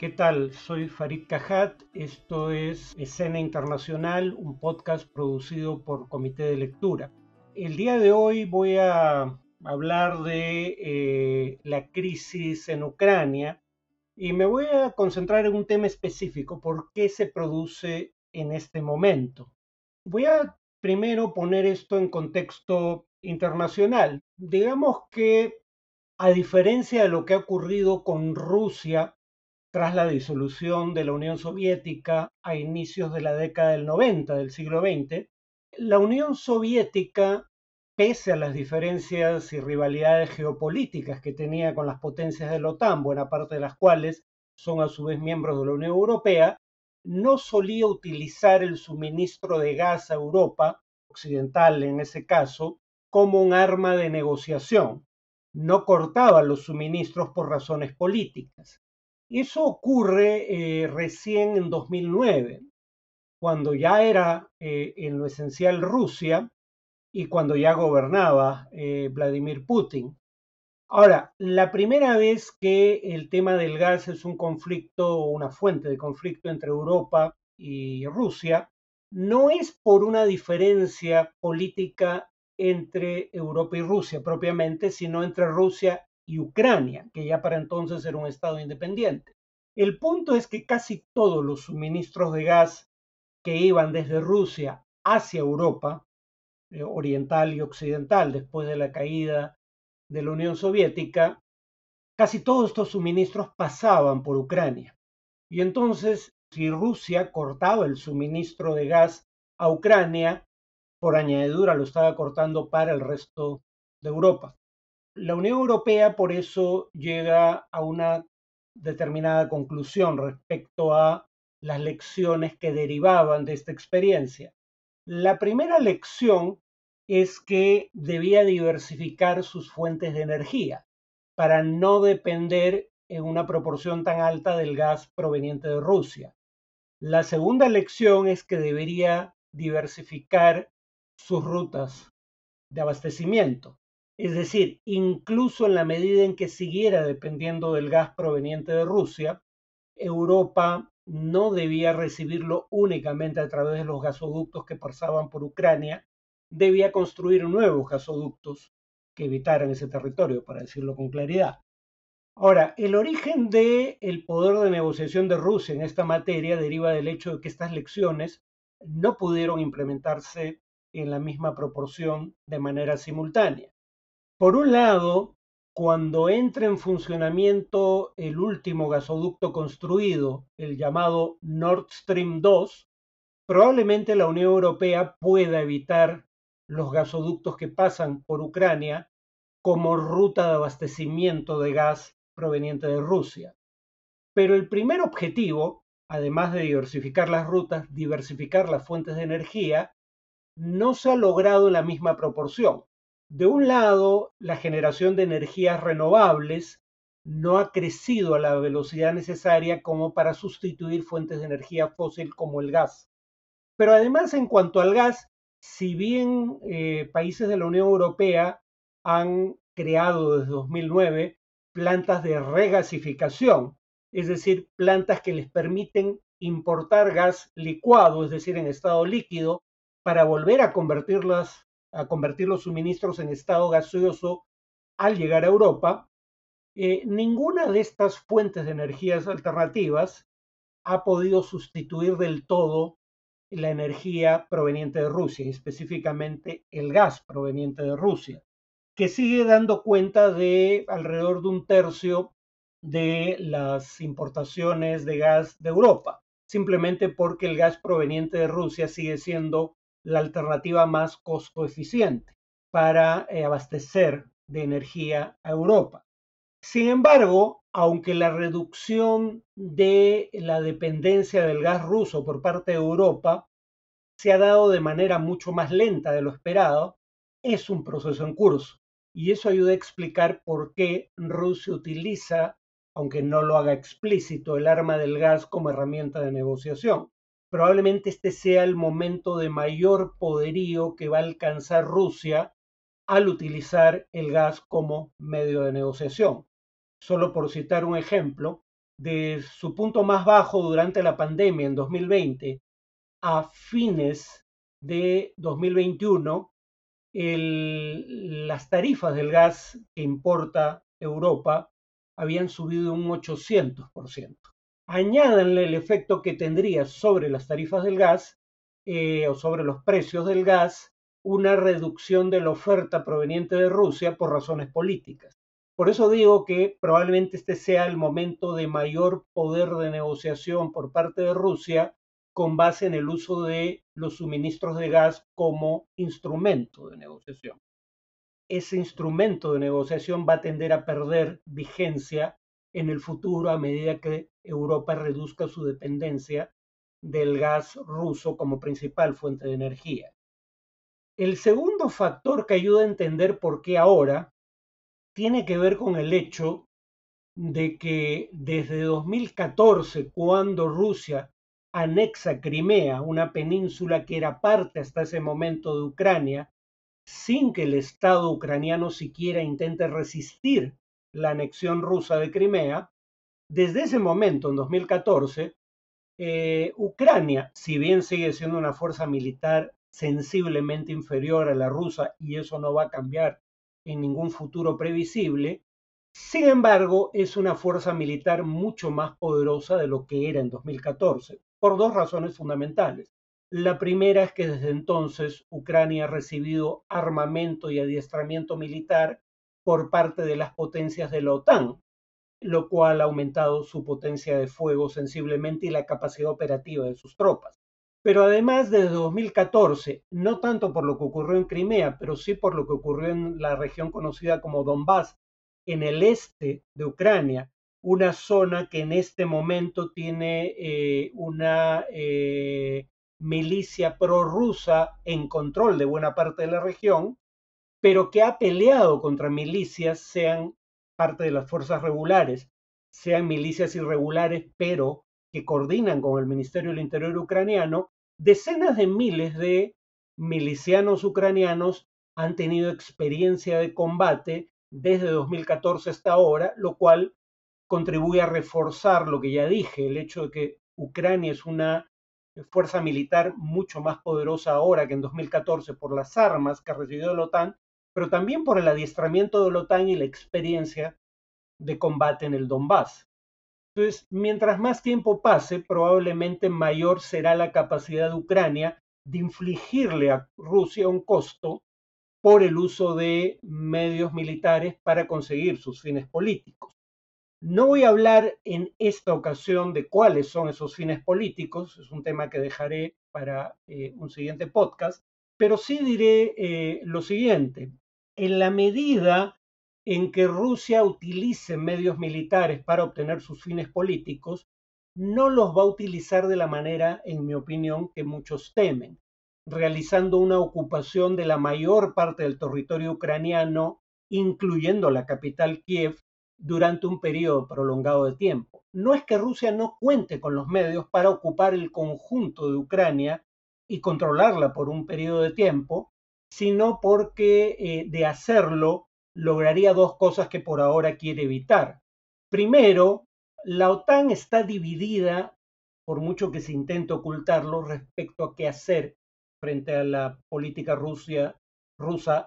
¿Qué tal? Soy Farid Cajat. Esto es Escena Internacional, un podcast producido por Comité de Lectura. El día de hoy voy a hablar de eh, la crisis en Ucrania y me voy a concentrar en un tema específico, por qué se produce en este momento. Voy a primero poner esto en contexto internacional. Digamos que a diferencia de lo que ha ocurrido con Rusia tras la disolución de la Unión Soviética a inicios de la década del 90 del siglo XX, la Unión Soviética, pese a las diferencias y rivalidades geopolíticas que tenía con las potencias de la OTAN, buena parte de las cuales son a su vez miembros de la Unión Europea, no solía utilizar el suministro de gas a Europa, occidental en ese caso, como un arma de negociación. No cortaba los suministros por razones políticas. Eso ocurre eh, recién en 2009, cuando ya era eh, en lo esencial Rusia y cuando ya gobernaba eh, Vladimir Putin. Ahora, la primera vez que el tema del gas es un conflicto una fuente de conflicto entre Europa y Rusia, no es por una diferencia política entre Europa y Rusia propiamente, sino entre Rusia y Ucrania, que ya para entonces era un Estado independiente. El punto es que casi todos los suministros de gas que iban desde Rusia hacia Europa, eh, oriental y occidental, después de la caída de la Unión Soviética, casi todos estos suministros pasaban por Ucrania. Y entonces, si Rusia cortaba el suministro de gas a Ucrania, por añadidura lo estaba cortando para el resto de Europa. La Unión Europea por eso llega a una determinada conclusión respecto a las lecciones que derivaban de esta experiencia. La primera lección es que debía diversificar sus fuentes de energía para no depender en una proporción tan alta del gas proveniente de Rusia. La segunda lección es que debería diversificar sus rutas de abastecimiento. Es decir, incluso en la medida en que siguiera dependiendo del gas proveniente de Rusia, Europa no debía recibirlo únicamente a través de los gasoductos que pasaban por Ucrania, debía construir nuevos gasoductos que evitaran ese territorio, para decirlo con claridad. Ahora, el origen del el poder de negociación de Rusia en esta materia deriva del hecho de que estas lecciones no pudieron implementarse en la misma proporción de manera simultánea. Por un lado, cuando entra en funcionamiento el último gasoducto construido, el llamado Nord Stream 2, probablemente la Unión Europea pueda evitar los gasoductos que pasan por Ucrania como ruta de abastecimiento de gas proveniente de Rusia. Pero el primer objetivo, además de diversificar las rutas, diversificar las fuentes de energía, no se ha logrado en la misma proporción. De un lado, la generación de energías renovables no ha crecido a la velocidad necesaria como para sustituir fuentes de energía fósil como el gas. Pero además, en cuanto al gas, si bien eh, países de la Unión Europea han creado desde 2009 plantas de regasificación, es decir, plantas que les permiten importar gas licuado, es decir, en estado líquido, para volver a convertirlas, a convertir los suministros en estado gaseoso al llegar a Europa, eh, ninguna de estas fuentes de energías alternativas ha podido sustituir del todo la energía proveniente de Rusia, específicamente el gas proveniente de Rusia, que sigue dando cuenta de alrededor de un tercio de las importaciones de gas de Europa, simplemente porque el gas proveniente de Rusia sigue siendo la alternativa más costo eficiente para eh, abastecer de energía a Europa. Sin embargo, aunque la reducción de la dependencia del gas ruso por parte de Europa se ha dado de manera mucho más lenta de lo esperado, es un proceso en curso. Y eso ayuda a explicar por qué Rusia utiliza, aunque no lo haga explícito, el arma del gas como herramienta de negociación probablemente este sea el momento de mayor poderío que va a alcanzar Rusia al utilizar el gas como medio de negociación. Solo por citar un ejemplo, de su punto más bajo durante la pandemia en 2020 a fines de 2021, las tarifas del gas que importa Europa habían subido un 800%. Añádanle el efecto que tendría sobre las tarifas del gas eh, o sobre los precios del gas una reducción de la oferta proveniente de Rusia por razones políticas. Por eso digo que probablemente este sea el momento de mayor poder de negociación por parte de Rusia con base en el uso de los suministros de gas como instrumento de negociación. Ese instrumento de negociación va a tender a perder vigencia en el futuro a medida que Europa reduzca su dependencia del gas ruso como principal fuente de energía. El segundo factor que ayuda a entender por qué ahora tiene que ver con el hecho de que desde 2014, cuando Rusia anexa Crimea, una península que era parte hasta ese momento de Ucrania, sin que el Estado ucraniano siquiera intente resistir la anexión rusa de Crimea, desde ese momento, en 2014, eh, Ucrania, si bien sigue siendo una fuerza militar sensiblemente inferior a la rusa, y eso no va a cambiar en ningún futuro previsible, sin embargo, es una fuerza militar mucho más poderosa de lo que era en 2014 por dos razones fundamentales. La primera es que desde entonces Ucrania ha recibido armamento y adiestramiento militar por parte de las potencias de la OTAN, lo cual ha aumentado su potencia de fuego sensiblemente y la capacidad operativa de sus tropas. Pero además, desde 2014, no tanto por lo que ocurrió en Crimea, pero sí por lo que ocurrió en la región conocida como Donbass, en el este de Ucrania, una zona que en este momento tiene eh, una eh, milicia prorrusa en control de buena parte de la región, pero que ha peleado contra milicias, sean parte de las fuerzas regulares, sean milicias irregulares, pero que coordinan con el Ministerio del Interior ucraniano, decenas de miles de milicianos ucranianos han tenido experiencia de combate desde 2014 hasta ahora, lo cual contribuye a reforzar lo que ya dije, el hecho de que Ucrania es una fuerza militar mucho más poderosa ahora que en 2014 por las armas que ha recibido la OTAN, pero también por el adiestramiento de la OTAN y la experiencia de combate en el Donbass. Entonces, mientras más tiempo pase, probablemente mayor será la capacidad de Ucrania de infligirle a Rusia un costo por el uso de medios militares para conseguir sus fines políticos. No voy a hablar en esta ocasión de cuáles son esos fines políticos, es un tema que dejaré para eh, un siguiente podcast, pero sí diré eh, lo siguiente. En la medida en que Rusia utilice medios militares para obtener sus fines políticos, no los va a utilizar de la manera, en mi opinión, que muchos temen, realizando una ocupación de la mayor parte del territorio ucraniano, incluyendo la capital Kiev, durante un periodo prolongado de tiempo. No es que Rusia no cuente con los medios para ocupar el conjunto de Ucrania y controlarla por un periodo de tiempo, sino porque eh, de hacerlo lograría dos cosas que por ahora quiere evitar. Primero, la OTAN está dividida, por mucho que se intente ocultarlo, respecto a qué hacer frente a la política rusa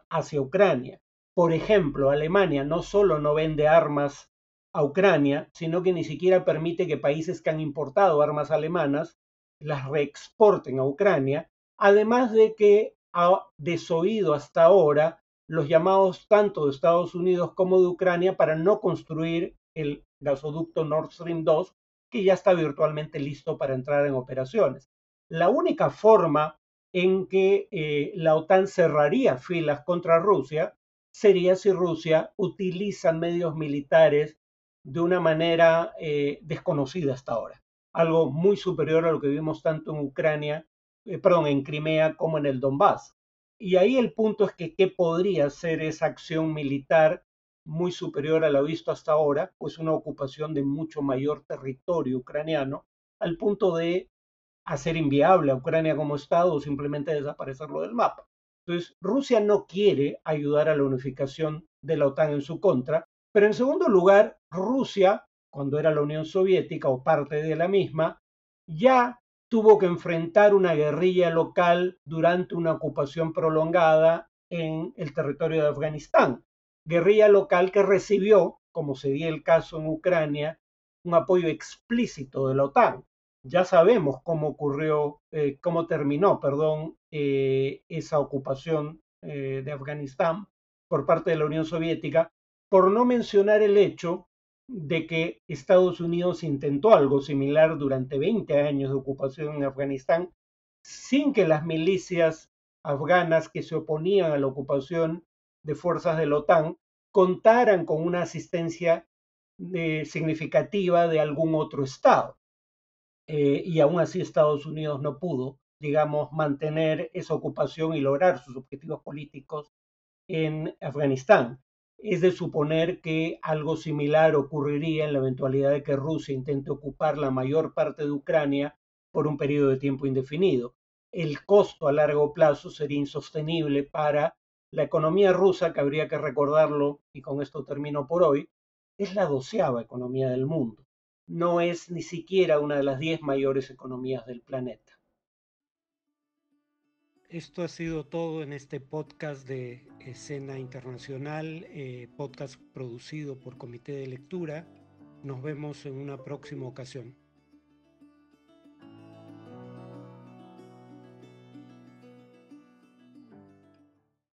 hacia Ucrania. Por ejemplo, Alemania no solo no vende armas a Ucrania, sino que ni siquiera permite que países que han importado armas alemanas las reexporten a Ucrania, además de que ha desoído hasta ahora los llamados tanto de Estados Unidos como de Ucrania para no construir el gasoducto Nord Stream 2, que ya está virtualmente listo para entrar en operaciones. La única forma en que eh, la OTAN cerraría filas contra Rusia sería si Rusia utiliza medios militares de una manera eh, desconocida hasta ahora, algo muy superior a lo que vimos tanto en Ucrania, eh, perdón, en Crimea como en el Donbass. Y ahí el punto es que qué podría ser esa acción militar muy superior a la visto hasta ahora, pues una ocupación de mucho mayor territorio ucraniano, al punto de hacer inviable a Ucrania como Estado o simplemente desaparecerlo del mapa. Entonces, Rusia no quiere ayudar a la unificación de la OTAN en su contra, pero en segundo lugar, Rusia cuando era la Unión Soviética o parte de la misma, ya tuvo que enfrentar una guerrilla local durante una ocupación prolongada en el territorio de Afganistán. Guerrilla local que recibió, como sería el caso en Ucrania, un apoyo explícito de la OTAN. Ya sabemos cómo ocurrió, eh, cómo terminó, perdón, eh, esa ocupación eh, de Afganistán por parte de la Unión Soviética, por no mencionar el hecho de que Estados Unidos intentó algo similar durante 20 años de ocupación en Afganistán sin que las milicias afganas que se oponían a la ocupación de fuerzas de la OTAN contaran con una asistencia eh, significativa de algún otro Estado. Eh, y aún así Estados Unidos no pudo, digamos, mantener esa ocupación y lograr sus objetivos políticos en Afganistán. Es de suponer que algo similar ocurriría en la eventualidad de que Rusia intente ocupar la mayor parte de Ucrania por un periodo de tiempo indefinido. El costo a largo plazo sería insostenible para la economía rusa, que habría que recordarlo, y con esto termino por hoy, es la doceava economía del mundo. No es ni siquiera una de las diez mayores economías del planeta. Esto ha sido todo en este podcast de Escena Internacional, eh, podcast producido por Comité de Lectura. Nos vemos en una próxima ocasión.